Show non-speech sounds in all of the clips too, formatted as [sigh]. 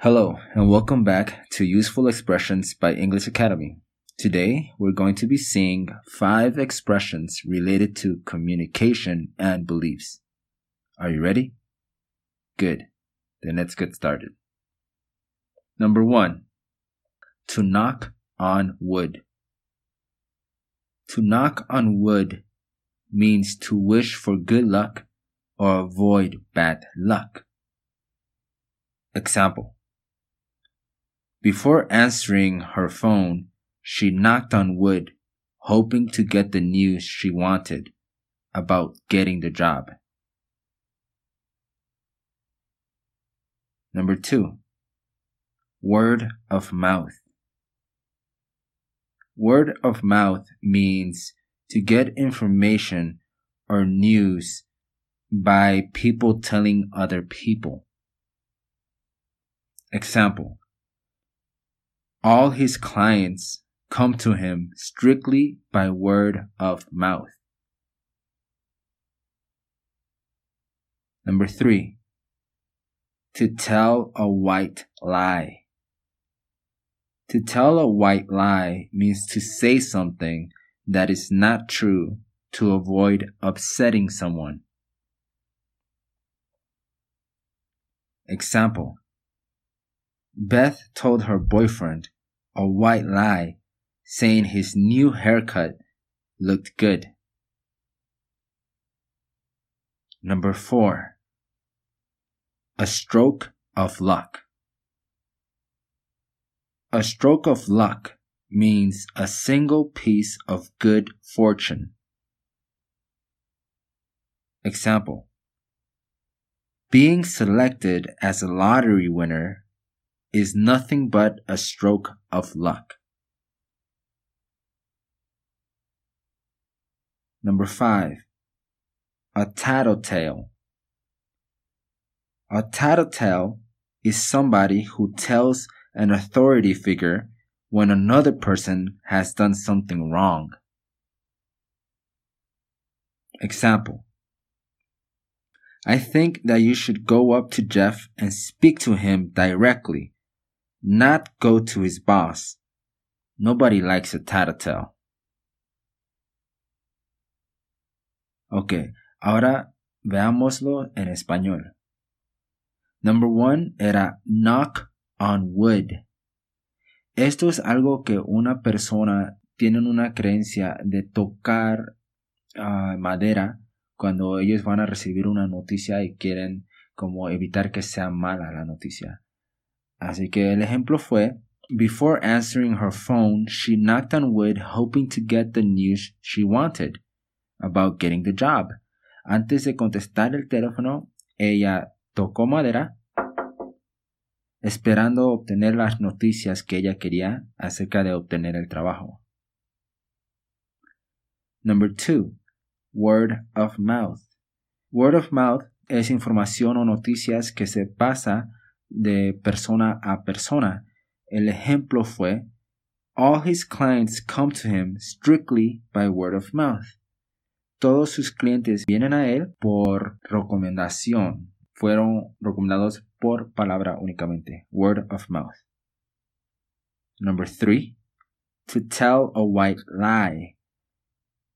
Hello, and welcome back to Useful Expressions by English Academy. Today, we're going to be seeing five expressions related to communication and beliefs. Are you ready? Good. Then let's get started. Number one, to knock on wood. To knock on wood means to wish for good luck or avoid bad luck. Example before answering her phone, she knocked on wood, hoping to get the news she wanted about getting the job. Number two, word of mouth. Word of mouth means to get information or news by people telling other people. Example all his clients come to him strictly by word of mouth. Number three, to tell a white lie. To tell a white lie means to say something that is not true to avoid upsetting someone. Example Beth told her boyfriend a white lie saying his new haircut looked good. Number four, a stroke of luck. A stroke of luck means a single piece of good fortune. Example Being selected as a lottery winner is nothing but a stroke of luck. Number five, a tattletale. A tattletale is somebody who tells an authority figure when another person has done something wrong. Example I think that you should go up to Jeff and speak to him directly not go to his boss. Nobody likes a tattletale. Ok, ahora veámoslo en español. Number one era knock on wood. Esto es algo que una persona tiene una creencia de tocar uh, madera cuando ellos van a recibir una noticia y quieren como evitar que sea mala la noticia. Así que el ejemplo fue, Before answering her phone, she knocked on wood hoping to get the news she wanted about getting the job. Antes de contestar el teléfono, ella tocó madera esperando obtener las noticias que ella quería acerca de obtener el trabajo. Number two, word of mouth. Word of mouth es información o noticias que se pasa de persona a persona. El ejemplo fue, All his clients come to him strictly by word of mouth. Todos sus clientes vienen a él por recomendación. Fueron recomendados por palabra únicamente. Word of mouth. Number three, to tell a white lie.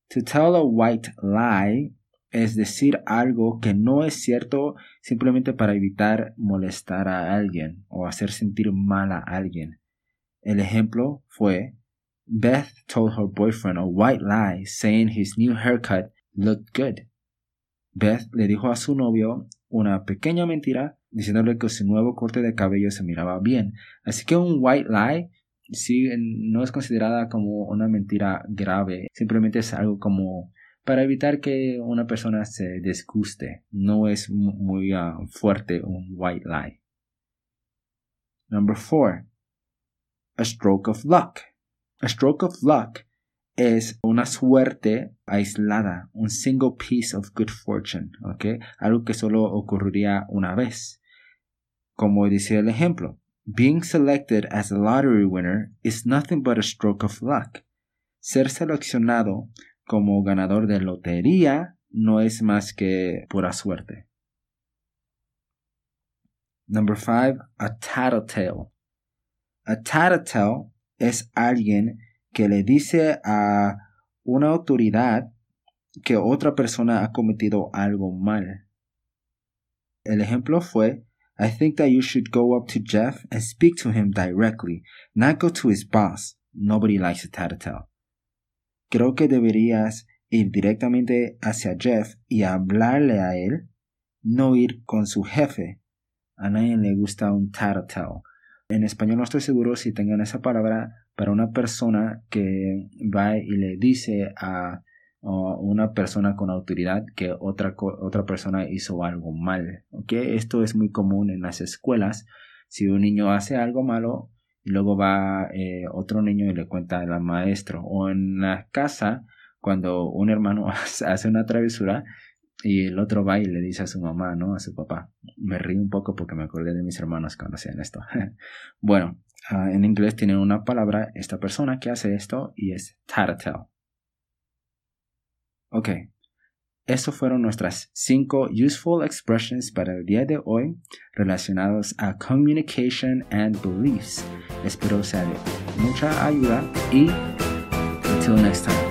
To tell a white lie es decir algo que no es cierto simplemente para evitar molestar a alguien o hacer sentir mal a alguien. El ejemplo fue Beth told her boyfriend a white lie saying his new haircut looked good. Beth le dijo a su novio una pequeña mentira diciéndole que su nuevo corte de cabello se miraba bien. Así que un white lie no es considerada como una mentira grave, simplemente es algo como para evitar que una persona se disguste. No es muy uh, fuerte un white lie. Number four, a stroke of luck. A stroke of luck es una suerte aislada, un single piece of good fortune, ¿ok? Algo que solo ocurriría una vez. Como dice el ejemplo, being selected as a lottery winner is nothing but a stroke of luck. Ser seleccionado como ganador de lotería no es más que pura suerte. Number five, a tattletale. A tattletale es alguien que le dice a una autoridad que otra persona ha cometido algo mal. El ejemplo fue, I think that you should go up to Jeff and speak to him directly, not go to his boss. Nobody likes a tattletale. Creo que deberías ir directamente hacia Jeff y hablarle a él, no ir con su jefe. A nadie le gusta un tattletale. En español no estoy seguro si tengan esa palabra para una persona que va y le dice a una persona con autoridad que otra, otra persona hizo algo mal. ¿okay? Esto es muy común en las escuelas. Si un niño hace algo malo y luego va eh, otro niño y le cuenta al maestro. O en la casa, cuando un hermano [laughs] hace una travesura y el otro va y le dice a su mamá, ¿no? A su papá. Me río un poco porque me acordé de mis hermanos cuando hacían esto. [laughs] bueno, ah, en inglés tiene una palabra esta persona que hace esto y es tattletale. Ok, estas fueron nuestras cinco useful expressions para el día de hoy relacionados a communication and beliefs. Espero sea de mucha ayuda y until next time.